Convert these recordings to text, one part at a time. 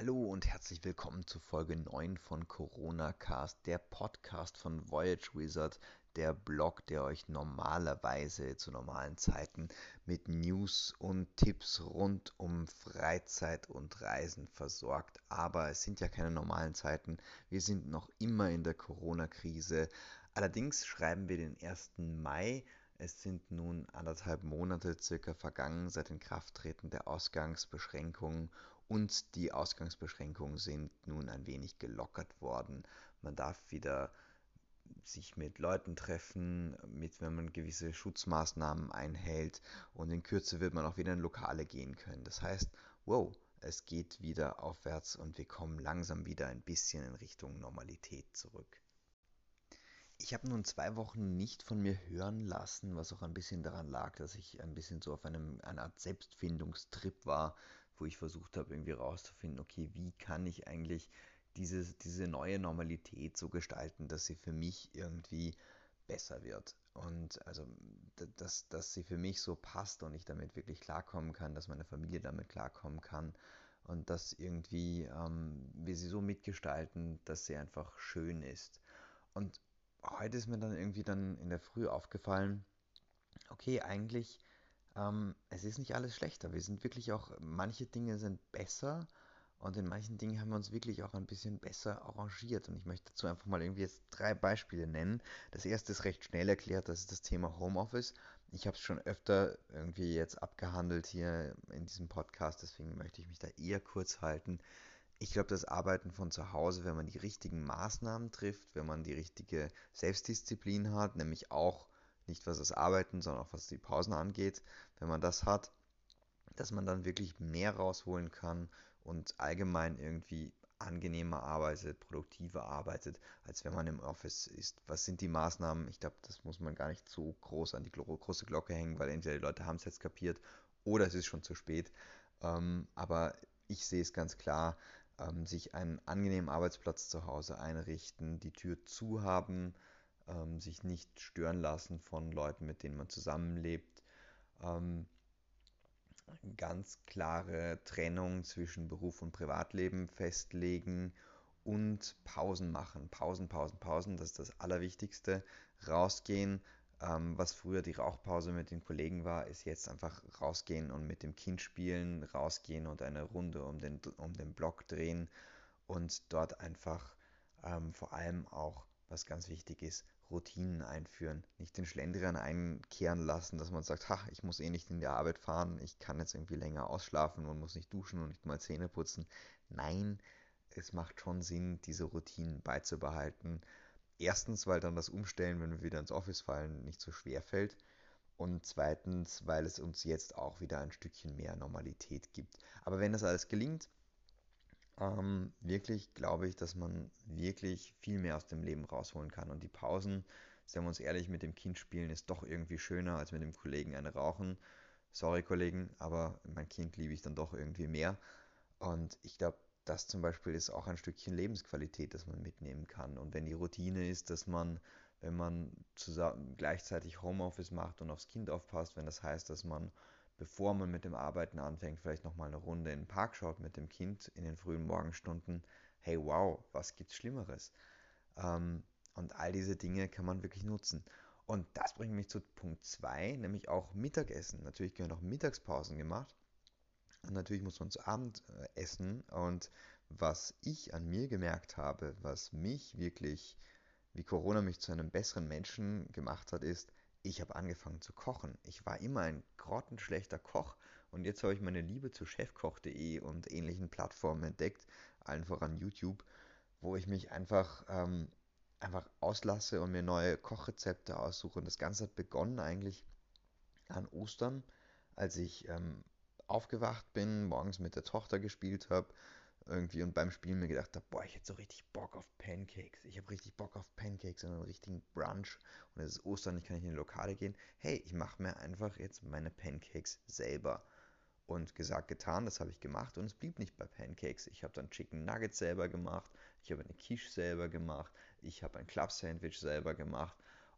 Hallo und herzlich willkommen zu Folge 9 von Corona Cast, der Podcast von Voyage Wizard, der Blog, der euch normalerweise zu normalen Zeiten mit News und Tipps rund um Freizeit und Reisen versorgt. Aber es sind ja keine normalen Zeiten. Wir sind noch immer in der Corona-Krise. Allerdings schreiben wir den 1. Mai. Es sind nun anderthalb Monate circa vergangen seit Inkrafttreten der Ausgangsbeschränkungen und die Ausgangsbeschränkungen sind nun ein wenig gelockert worden. Man darf wieder sich mit Leuten treffen, mit, wenn man gewisse Schutzmaßnahmen einhält und in Kürze wird man auch wieder in Lokale gehen können. Das heißt, wow, es geht wieder aufwärts und wir kommen langsam wieder ein bisschen in Richtung Normalität zurück. Ich habe nun zwei Wochen nicht von mir hören lassen, was auch ein bisschen daran lag, dass ich ein bisschen so auf einem, einer Art Selbstfindungstrip war, wo ich versucht habe, irgendwie rauszufinden, okay, wie kann ich eigentlich diese, diese neue Normalität so gestalten, dass sie für mich irgendwie besser wird. Und also, dass, dass sie für mich so passt und ich damit wirklich klarkommen kann, dass meine Familie damit klarkommen kann und dass irgendwie ähm, wir sie so mitgestalten, dass sie einfach schön ist. Und heute ist mir dann irgendwie dann in der Früh aufgefallen, okay, eigentlich ähm, es ist nicht alles schlechter. Wir sind wirklich auch, manche Dinge sind besser und in manchen Dingen haben wir uns wirklich auch ein bisschen besser arrangiert. Und ich möchte dazu einfach mal irgendwie jetzt drei Beispiele nennen. Das erste ist recht schnell erklärt, das ist das Thema Homeoffice. Ich habe es schon öfter irgendwie jetzt abgehandelt hier in diesem Podcast, deswegen möchte ich mich da eher kurz halten. Ich glaube, das Arbeiten von zu Hause, wenn man die richtigen Maßnahmen trifft, wenn man die richtige Selbstdisziplin hat, nämlich auch nicht was das Arbeiten, sondern auch was die Pausen angeht, wenn man das hat, dass man dann wirklich mehr rausholen kann und allgemein irgendwie angenehmer arbeitet, produktiver arbeitet, als wenn man im Office ist. Was sind die Maßnahmen? Ich glaube, das muss man gar nicht so groß an die große Glocke hängen, weil entweder die Leute haben es jetzt kapiert oder es ist schon zu spät. Ähm, aber ich sehe es ganz klar, ähm, sich einen angenehmen Arbeitsplatz zu Hause einrichten, die Tür zu haben, ähm, sich nicht stören lassen von Leuten, mit denen man zusammenlebt. Ähm, ganz klare Trennung zwischen Beruf und Privatleben festlegen und Pausen machen. Pausen, Pausen, Pausen, das ist das Allerwichtigste. Rausgehen, ähm, was früher die Rauchpause mit den Kollegen war, ist jetzt einfach rausgehen und mit dem Kind spielen, rausgehen und eine Runde um den, um den Block drehen und dort einfach ähm, vor allem auch, was ganz wichtig ist, Routinen einführen. Nicht den Schlendrian einkehren lassen, dass man sagt, ha, ich muss eh nicht in die Arbeit fahren, ich kann jetzt irgendwie länger ausschlafen und muss nicht duschen und nicht mal Zähne putzen. Nein, es macht schon Sinn, diese Routinen beizubehalten. Erstens, weil dann das Umstellen, wenn wir wieder ins Office fallen, nicht so schwer fällt. Und zweitens, weil es uns jetzt auch wieder ein Stückchen mehr Normalität gibt. Aber wenn das alles gelingt, ähm, wirklich glaube ich, dass man wirklich viel mehr aus dem Leben rausholen kann. Und die Pausen, sagen wir uns ehrlich, mit dem Kind spielen ist doch irgendwie schöner, als mit dem Kollegen eine rauchen. Sorry, Kollegen, aber mein Kind liebe ich dann doch irgendwie mehr. Und ich glaube, das zum Beispiel ist auch ein Stückchen Lebensqualität, das man mitnehmen kann. Und wenn die Routine ist, dass man, wenn man zusammen gleichzeitig Homeoffice macht und aufs Kind aufpasst, wenn das heißt, dass man bevor man mit dem Arbeiten anfängt, vielleicht nochmal eine Runde in den Park schaut mit dem Kind in den frühen Morgenstunden, hey wow, was gibt's Schlimmeres? Ähm, und all diese Dinge kann man wirklich nutzen. Und das bringt mich zu Punkt 2, nämlich auch Mittagessen. Natürlich gehören auch Mittagspausen gemacht. Und natürlich muss man zu Abend äh, essen. Und was ich an mir gemerkt habe, was mich wirklich, wie Corona mich zu einem besseren Menschen gemacht hat, ist, ich habe angefangen zu kochen. Ich war immer ein grottenschlechter Koch und jetzt habe ich meine Liebe zu chefkoch.de und ähnlichen Plattformen entdeckt, allen voran YouTube, wo ich mich einfach, ähm, einfach auslasse und mir neue Kochrezepte aussuche. Und das Ganze hat begonnen eigentlich an Ostern, als ich ähm, aufgewacht bin, morgens mit der Tochter gespielt habe irgendwie und beim Spielen mir gedacht habe, boah, ich hätte so richtig Bock auf Pancakes. Ich habe richtig Bock auf Pancakes und einen richtigen Brunch. Und es ist Ostern, ich kann nicht in die Lokale gehen. Hey, ich mache mir einfach jetzt meine Pancakes selber. Und gesagt, getan, das habe ich gemacht und es blieb nicht bei Pancakes. Ich habe dann Chicken Nuggets selber gemacht, ich habe eine Quiche selber gemacht, ich habe ein Club Sandwich selber gemacht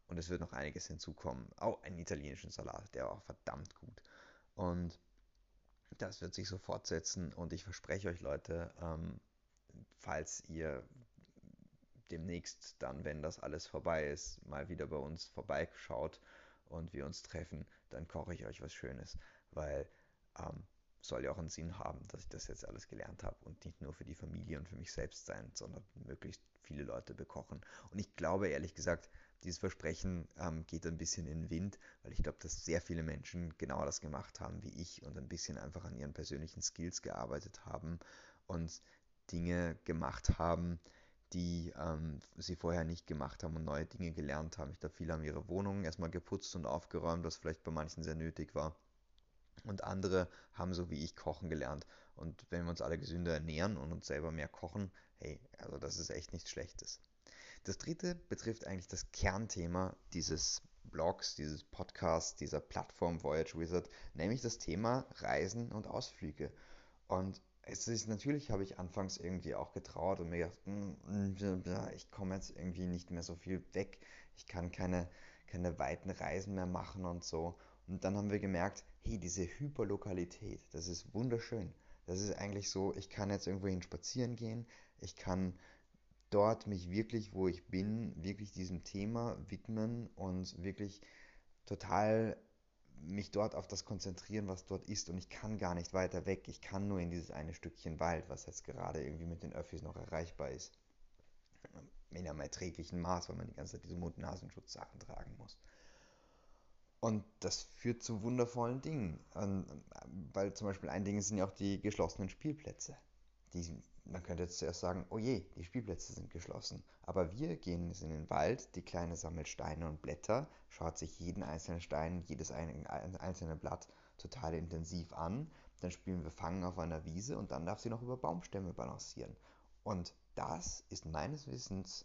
und es wird noch einiges hinzukommen. Auch einen italienischen Salat, der war auch verdammt gut. Und Das wird sich so fortsetzen und ich verspreche euch Leute, ähm, falls ihr demnächst dann, wenn das alles vorbei ist, mal wieder bei uns vorbeischaut und wir uns treffen, dann koche ich euch was Schönes, weil ähm, soll ja auch einen Sinn haben, dass ich das jetzt alles gelernt habe und nicht nur für die Familie und für mich selbst sein, sondern möglichst viele Leute bekochen. Und ich glaube ehrlich gesagt, dieses Versprechen ähm, geht ein bisschen in den Wind, weil ich glaube, dass sehr viele Menschen genau das gemacht haben wie ich und ein bisschen einfach an ihren persönlichen Skills gearbeitet haben und Dinge gemacht haben, die ähm, sie vorher nicht gemacht haben und neue Dinge gelernt haben. Ich glaube, viele haben ihre Wohnungen erstmal geputzt und aufgeräumt, was vielleicht bei manchen sehr nötig war. Und andere haben so wie ich kochen gelernt. Und wenn wir uns alle gesünder ernähren und uns selber mehr kochen, hey, also das ist echt nichts Schlechtes. Das dritte betrifft eigentlich das Kernthema dieses Blogs, dieses Podcasts, dieser Plattform Voyage Wizard, nämlich das Thema Reisen und Ausflüge. Und es ist natürlich, habe ich anfangs irgendwie auch getraut und mir gedacht, hm, ich komme jetzt irgendwie nicht mehr so viel weg, ich kann keine, keine weiten Reisen mehr machen und so. Und dann haben wir gemerkt, hey, diese Hyperlokalität, das ist wunderschön. Das ist eigentlich so, ich kann jetzt irgendwohin spazieren gehen, ich kann dort mich wirklich, wo ich bin, wirklich diesem Thema widmen und wirklich total mich dort auf das konzentrieren, was dort ist und ich kann gar nicht weiter weg. Ich kann nur in dieses eine Stückchen Wald, was jetzt gerade irgendwie mit den Öffis noch erreichbar ist. In einem erträglichen Maß, weil man die ganze Zeit diese Mund-Nasenschutz-Sachen tragen muss. Und das führt zu wundervollen Dingen. Weil zum Beispiel ein Ding sind ja auch die geschlossenen Spielplätze. Die, man könnte jetzt zuerst sagen, oh je, die Spielplätze sind geschlossen. Aber wir gehen jetzt in den Wald, die Kleine sammelt Steine und Blätter, schaut sich jeden einzelnen Stein, jedes einzelne Blatt total intensiv an. Dann spielen wir Fangen auf einer Wiese und dann darf sie noch über Baumstämme balancieren. Und das ist meines Wissens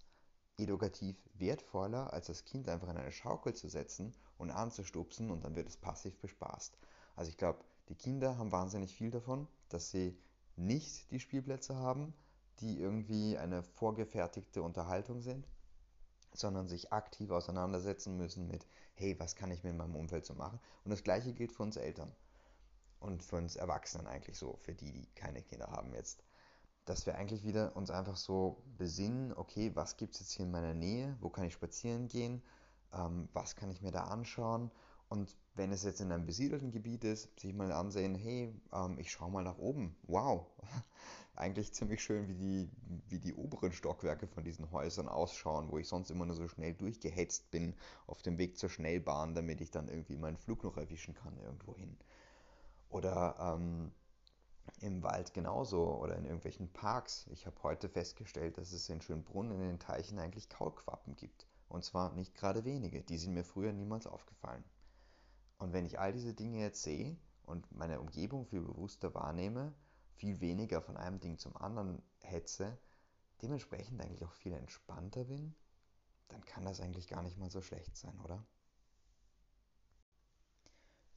edukativ wertvoller, als das Kind einfach in eine Schaukel zu setzen und anzustupsen und dann wird es passiv bespaßt. Also ich glaube, die Kinder haben wahnsinnig viel davon, dass sie nicht die Spielplätze haben, die irgendwie eine vorgefertigte Unterhaltung sind, sondern sich aktiv auseinandersetzen müssen mit, hey, was kann ich mit meinem Umfeld so machen? Und das gleiche gilt für uns Eltern und für uns Erwachsenen eigentlich so, für die, die keine Kinder haben jetzt dass wir eigentlich wieder uns einfach so besinnen, okay, was gibt es jetzt hier in meiner Nähe, wo kann ich spazieren gehen, ähm, was kann ich mir da anschauen? Und wenn es jetzt in einem besiedelten Gebiet ist, sich mal ansehen, hey, ähm, ich schaue mal nach oben, wow, eigentlich ziemlich schön, wie die, wie die oberen Stockwerke von diesen Häusern ausschauen, wo ich sonst immer nur so schnell durchgehetzt bin auf dem Weg zur Schnellbahn, damit ich dann irgendwie meinen Flug noch erwischen kann irgendwo hin. Oder ähm, im Wald genauso oder in irgendwelchen Parks. Ich habe heute festgestellt, dass es in Schönbrunn in den Teichen eigentlich Kaulquappen gibt. Und zwar nicht gerade wenige. Die sind mir früher niemals aufgefallen. Und wenn ich all diese Dinge jetzt sehe und meine Umgebung viel bewusster wahrnehme, viel weniger von einem Ding zum anderen hetze, dementsprechend eigentlich auch viel entspannter bin, dann kann das eigentlich gar nicht mal so schlecht sein, oder?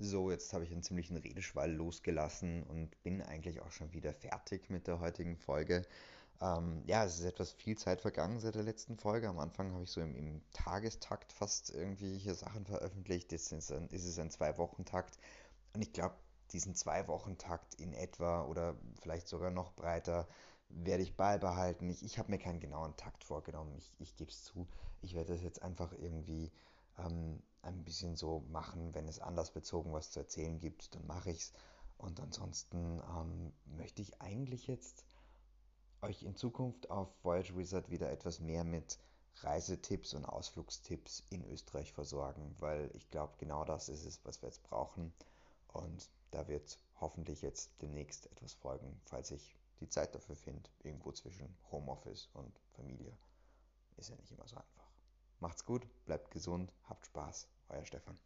So, jetzt habe ich einen ziemlichen Redeschwall losgelassen und bin eigentlich auch schon wieder fertig mit der heutigen Folge. Ähm, ja, es ist etwas viel Zeit vergangen seit der letzten Folge. Am Anfang habe ich so im, im Tagestakt fast irgendwie hier Sachen veröffentlicht. Jetzt ist, ein, ist es ein Zwei-Wochen-Takt. Und ich glaube, diesen Zwei-Wochen-Takt in etwa oder vielleicht sogar noch breiter werde ich beibehalten. Ich, ich habe mir keinen genauen Takt vorgenommen. Ich, ich gebe es zu. Ich werde das jetzt einfach irgendwie ähm, ein bisschen so machen, wenn es anders bezogen was zu erzählen gibt, dann mache ich es. Und ansonsten ähm, möchte ich eigentlich jetzt euch in Zukunft auf Voyage Wizard wieder etwas mehr mit Reisetipps und Ausflugstipps in Österreich versorgen, weil ich glaube, genau das ist es, was wir jetzt brauchen. Und da wird hoffentlich jetzt demnächst etwas folgen, falls ich die Zeit dafür finde, irgendwo zwischen Homeoffice und Familie. Ist ja nicht immer so einfach. Macht's gut, bleibt gesund, habt Spaß. Euer Stefan.